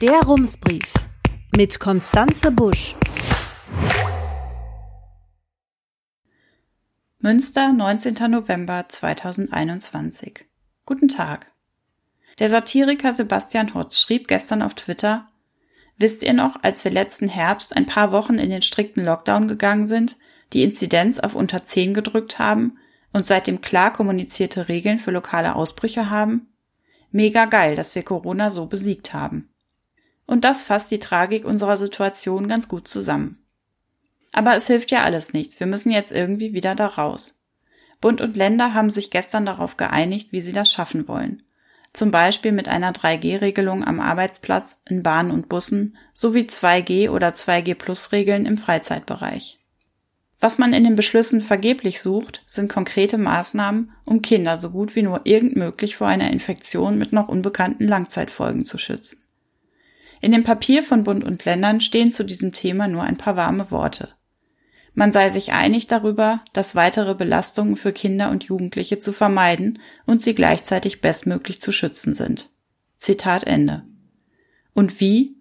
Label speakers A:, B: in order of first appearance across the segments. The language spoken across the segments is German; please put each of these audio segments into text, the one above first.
A: Der Rumsbrief mit Konstanze Busch.
B: Münster, 19. November 2021. Guten Tag. Der Satiriker Sebastian Hotz schrieb gestern auf Twitter, Wisst ihr noch, als wir letzten Herbst ein paar Wochen in den strikten Lockdown gegangen sind, die Inzidenz auf unter 10 gedrückt haben und seitdem klar kommunizierte Regeln für lokale Ausbrüche haben? Mega geil, dass wir Corona so besiegt haben. Und das fasst die Tragik unserer Situation ganz gut zusammen. Aber es hilft ja alles nichts. Wir müssen jetzt irgendwie wieder da raus. Bund und Länder haben sich gestern darauf geeinigt, wie sie das schaffen wollen. Zum Beispiel mit einer 3G-Regelung am Arbeitsplatz, in Bahnen und Bussen sowie 2G oder 2G-Plus-Regeln im Freizeitbereich. Was man in den Beschlüssen vergeblich sucht, sind konkrete Maßnahmen, um Kinder so gut wie nur irgend möglich vor einer Infektion mit noch unbekannten Langzeitfolgen zu schützen. In dem Papier von Bund und Ländern stehen zu diesem Thema nur ein paar warme Worte. Man sei sich einig darüber, dass weitere Belastungen für Kinder und Jugendliche zu vermeiden und sie gleichzeitig bestmöglich zu schützen sind. Zitat Ende. Und wie?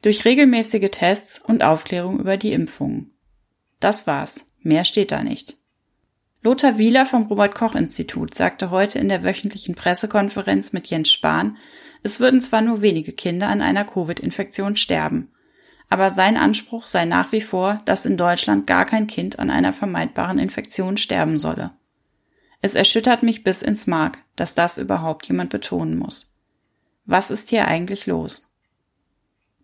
B: Durch regelmäßige Tests und Aufklärung über die Impfungen. Das war's. Mehr steht da nicht. Lothar Wieler vom Robert Koch Institut sagte heute in der wöchentlichen Pressekonferenz mit Jens Spahn, es würden zwar nur wenige Kinder an einer Covid-Infektion sterben, aber sein Anspruch sei nach wie vor, dass in Deutschland gar kein Kind an einer vermeidbaren Infektion sterben solle. Es erschüttert mich bis ins Mark, dass das überhaupt jemand betonen muss. Was ist hier eigentlich los?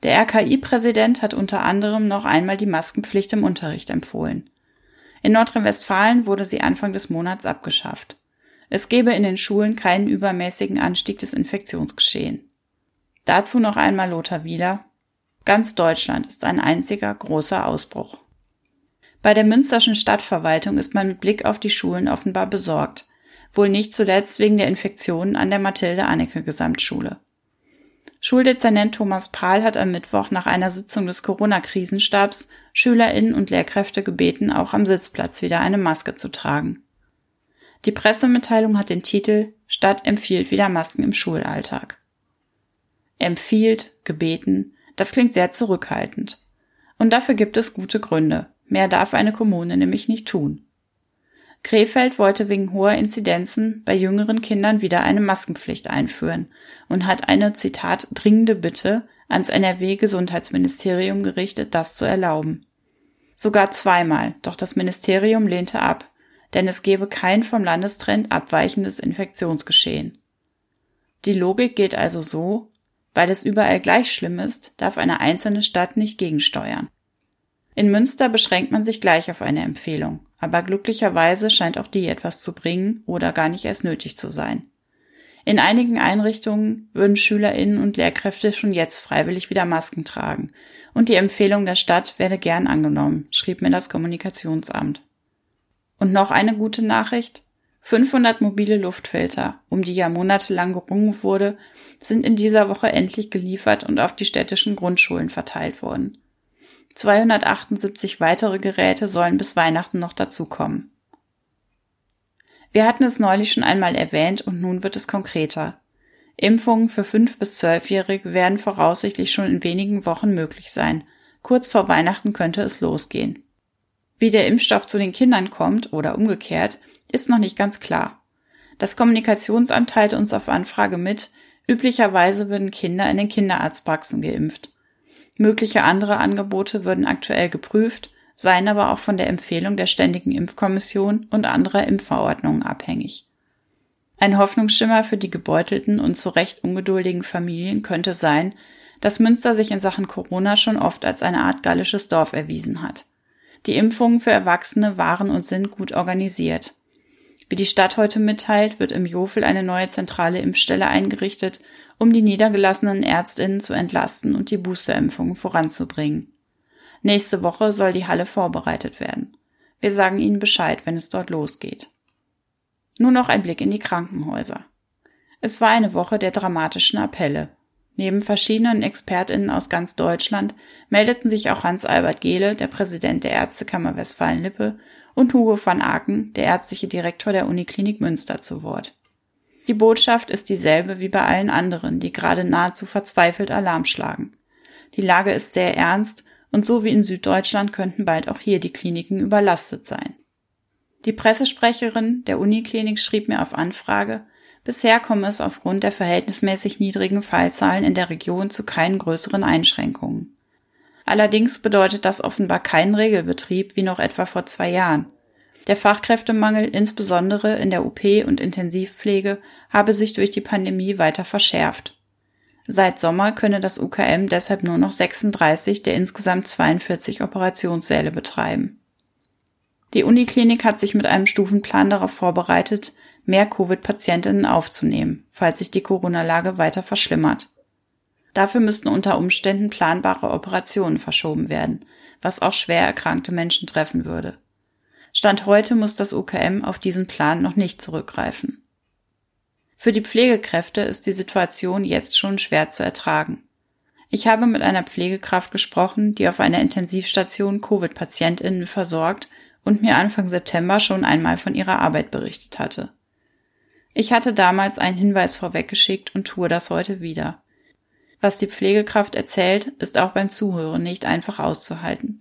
B: Der RKI-Präsident hat unter anderem noch einmal die Maskenpflicht im Unterricht empfohlen. In Nordrhein-Westfalen wurde sie Anfang des Monats abgeschafft. Es gebe in den Schulen keinen übermäßigen Anstieg des Infektionsgeschehen. Dazu noch einmal Lothar Wieler. Ganz Deutschland ist ein einziger großer Ausbruch. Bei der Münsterschen Stadtverwaltung ist man mit Blick auf die Schulen offenbar besorgt, wohl nicht zuletzt wegen der Infektionen an der Mathilde Anneke Gesamtschule. Schuldezernent Thomas Pahl hat am Mittwoch nach einer Sitzung des Corona-Krisenstabs SchülerInnen und Lehrkräfte gebeten, auch am Sitzplatz wieder eine Maske zu tragen. Die Pressemitteilung hat den Titel Stadt empfiehlt wieder Masken im Schulalltag. Empfiehlt, gebeten, das klingt sehr zurückhaltend. Und dafür gibt es gute Gründe. Mehr darf eine Kommune nämlich nicht tun. Krefeld wollte wegen hoher Inzidenzen bei jüngeren Kindern wieder eine Maskenpflicht einführen und hat eine, Zitat, dringende Bitte ans NRW-Gesundheitsministerium gerichtet, das zu erlauben. Sogar zweimal, doch das Ministerium lehnte ab, denn es gebe kein vom Landestrend abweichendes Infektionsgeschehen. Die Logik geht also so, weil es überall gleich schlimm ist, darf eine einzelne Stadt nicht gegensteuern. In Münster beschränkt man sich gleich auf eine Empfehlung, aber glücklicherweise scheint auch die etwas zu bringen oder gar nicht erst nötig zu sein. In einigen Einrichtungen würden Schülerinnen und Lehrkräfte schon jetzt freiwillig wieder Masken tragen, und die Empfehlung der Stadt werde gern angenommen, schrieb mir das Kommunikationsamt. Und noch eine gute Nachricht. 500 mobile Luftfilter, um die ja monatelang gerungen wurde, sind in dieser Woche endlich geliefert und auf die städtischen Grundschulen verteilt worden. 278 weitere Geräte sollen bis Weihnachten noch dazukommen. Wir hatten es neulich schon einmal erwähnt und nun wird es konkreter. Impfungen für 5- bis 12-Jährige werden voraussichtlich schon in wenigen Wochen möglich sein. Kurz vor Weihnachten könnte es losgehen. Wie der Impfstoff zu den Kindern kommt oder umgekehrt, ist noch nicht ganz klar. Das Kommunikationsamt teilte uns auf Anfrage mit, üblicherweise würden Kinder in den Kinderarztpraxen geimpft. Mögliche andere Angebote würden aktuell geprüft, seien aber auch von der Empfehlung der Ständigen Impfkommission und anderer Impfverordnungen abhängig. Ein Hoffnungsschimmer für die gebeutelten und zu Recht ungeduldigen Familien könnte sein, dass Münster sich in Sachen Corona schon oft als eine Art gallisches Dorf erwiesen hat. Die Impfungen für Erwachsene waren und sind gut organisiert. Wie die Stadt heute mitteilt, wird im Jofel eine neue zentrale Impfstelle eingerichtet, um die niedergelassenen Ärztinnen zu entlasten und die Boosterimpfungen voranzubringen. Nächste Woche soll die Halle vorbereitet werden. Wir sagen Ihnen Bescheid, wenn es dort losgeht. Nur noch ein Blick in die Krankenhäuser. Es war eine Woche der dramatischen Appelle. Neben verschiedenen ExpertInnen aus ganz Deutschland meldeten sich auch Hans-Albert Gehle, der Präsident der Ärztekammer Westfalen-Lippe, und Hugo van Aken, der ärztliche Direktor der Uniklinik Münster, zu Wort. Die Botschaft ist dieselbe wie bei allen anderen, die gerade nahezu verzweifelt Alarm schlagen. Die Lage ist sehr ernst und so wie in Süddeutschland könnten bald auch hier die Kliniken überlastet sein. Die Pressesprecherin der Uniklinik schrieb mir auf Anfrage, bisher komme es aufgrund der verhältnismäßig niedrigen Fallzahlen in der Region zu keinen größeren Einschränkungen. Allerdings bedeutet das offenbar keinen Regelbetrieb wie noch etwa vor zwei Jahren. Der Fachkräftemangel insbesondere in der OP und Intensivpflege habe sich durch die Pandemie weiter verschärft. Seit Sommer könne das UKM deshalb nur noch 36 der insgesamt 42 Operationssäle betreiben. Die Uniklinik hat sich mit einem Stufenplan darauf vorbereitet, mehr Covid-Patientinnen aufzunehmen, falls sich die Corona-Lage weiter verschlimmert. Dafür müssten unter Umständen planbare Operationen verschoben werden, was auch schwer erkrankte Menschen treffen würde. Stand heute muss das UKM auf diesen Plan noch nicht zurückgreifen. Für die Pflegekräfte ist die Situation jetzt schon schwer zu ertragen. Ich habe mit einer Pflegekraft gesprochen, die auf einer Intensivstation Covid-Patientinnen versorgt und mir Anfang September schon einmal von ihrer Arbeit berichtet hatte. Ich hatte damals einen Hinweis vorweggeschickt und tue das heute wieder. Was die Pflegekraft erzählt, ist auch beim Zuhören nicht einfach auszuhalten.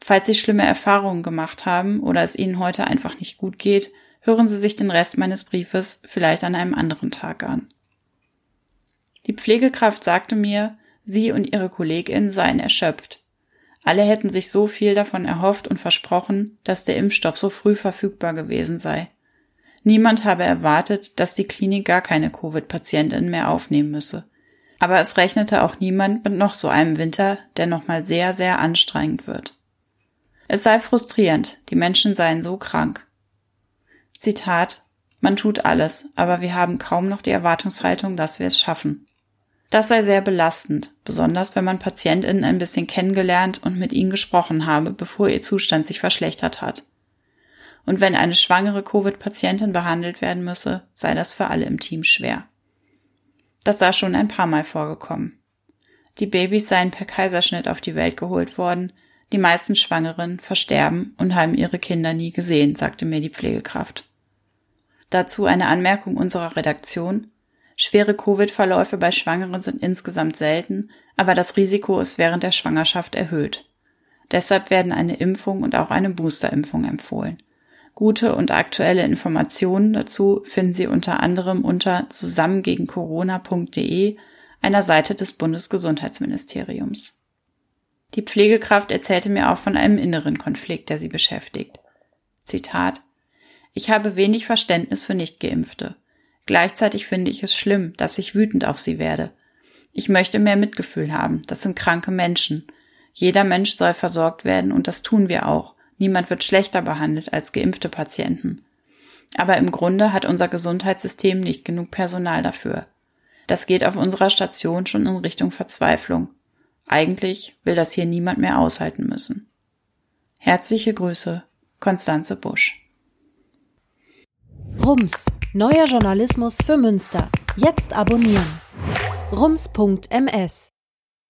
B: Falls Sie schlimme Erfahrungen gemacht haben oder es Ihnen heute einfach nicht gut geht, hören Sie sich den Rest meines Briefes vielleicht an einem anderen Tag an. Die Pflegekraft sagte mir, sie und ihre Kollegin seien erschöpft. Alle hätten sich so viel davon erhofft und versprochen, dass der Impfstoff so früh verfügbar gewesen sei. Niemand habe erwartet, dass die Klinik gar keine Covid-Patientinnen mehr aufnehmen müsse. Aber es rechnete auch niemand mit noch so einem Winter, der nochmal sehr, sehr anstrengend wird. Es sei frustrierend, die Menschen seien so krank. Zitat, man tut alles, aber wir haben kaum noch die Erwartungshaltung, dass wir es schaffen. Das sei sehr belastend, besonders wenn man PatientInnen ein bisschen kennengelernt und mit ihnen gesprochen habe, bevor ihr Zustand sich verschlechtert hat. Und wenn eine schwangere Covid-Patientin behandelt werden müsse, sei das für alle im Team schwer. Das sei schon ein paar Mal vorgekommen. Die Babys seien per Kaiserschnitt auf die Welt geholt worden, die meisten Schwangeren versterben und haben ihre Kinder nie gesehen, sagte mir die Pflegekraft. Dazu eine Anmerkung unserer Redaktion. Schwere Covid-Verläufe bei Schwangeren sind insgesamt selten, aber das Risiko ist während der Schwangerschaft erhöht. Deshalb werden eine Impfung und auch eine Boosterimpfung empfohlen. Gute und aktuelle Informationen dazu finden Sie unter anderem unter zusammengegencorona.de, einer Seite des Bundesgesundheitsministeriums. Die Pflegekraft erzählte mir auch von einem inneren Konflikt, der sie beschäftigt. Zitat Ich habe wenig Verständnis für Nichtgeimpfte. Gleichzeitig finde ich es schlimm, dass ich wütend auf sie werde. Ich möchte mehr Mitgefühl haben. Das sind kranke Menschen. Jeder Mensch soll versorgt werden und das tun wir auch. Niemand wird schlechter behandelt als geimpfte Patienten. Aber im Grunde hat unser Gesundheitssystem nicht genug Personal dafür. Das geht auf unserer Station schon in Richtung Verzweiflung. Eigentlich will das hier niemand mehr aushalten müssen. Herzliche Grüße, Konstanze Busch.
A: Rums, neuer Journalismus für Münster. Jetzt abonnieren. rums.ms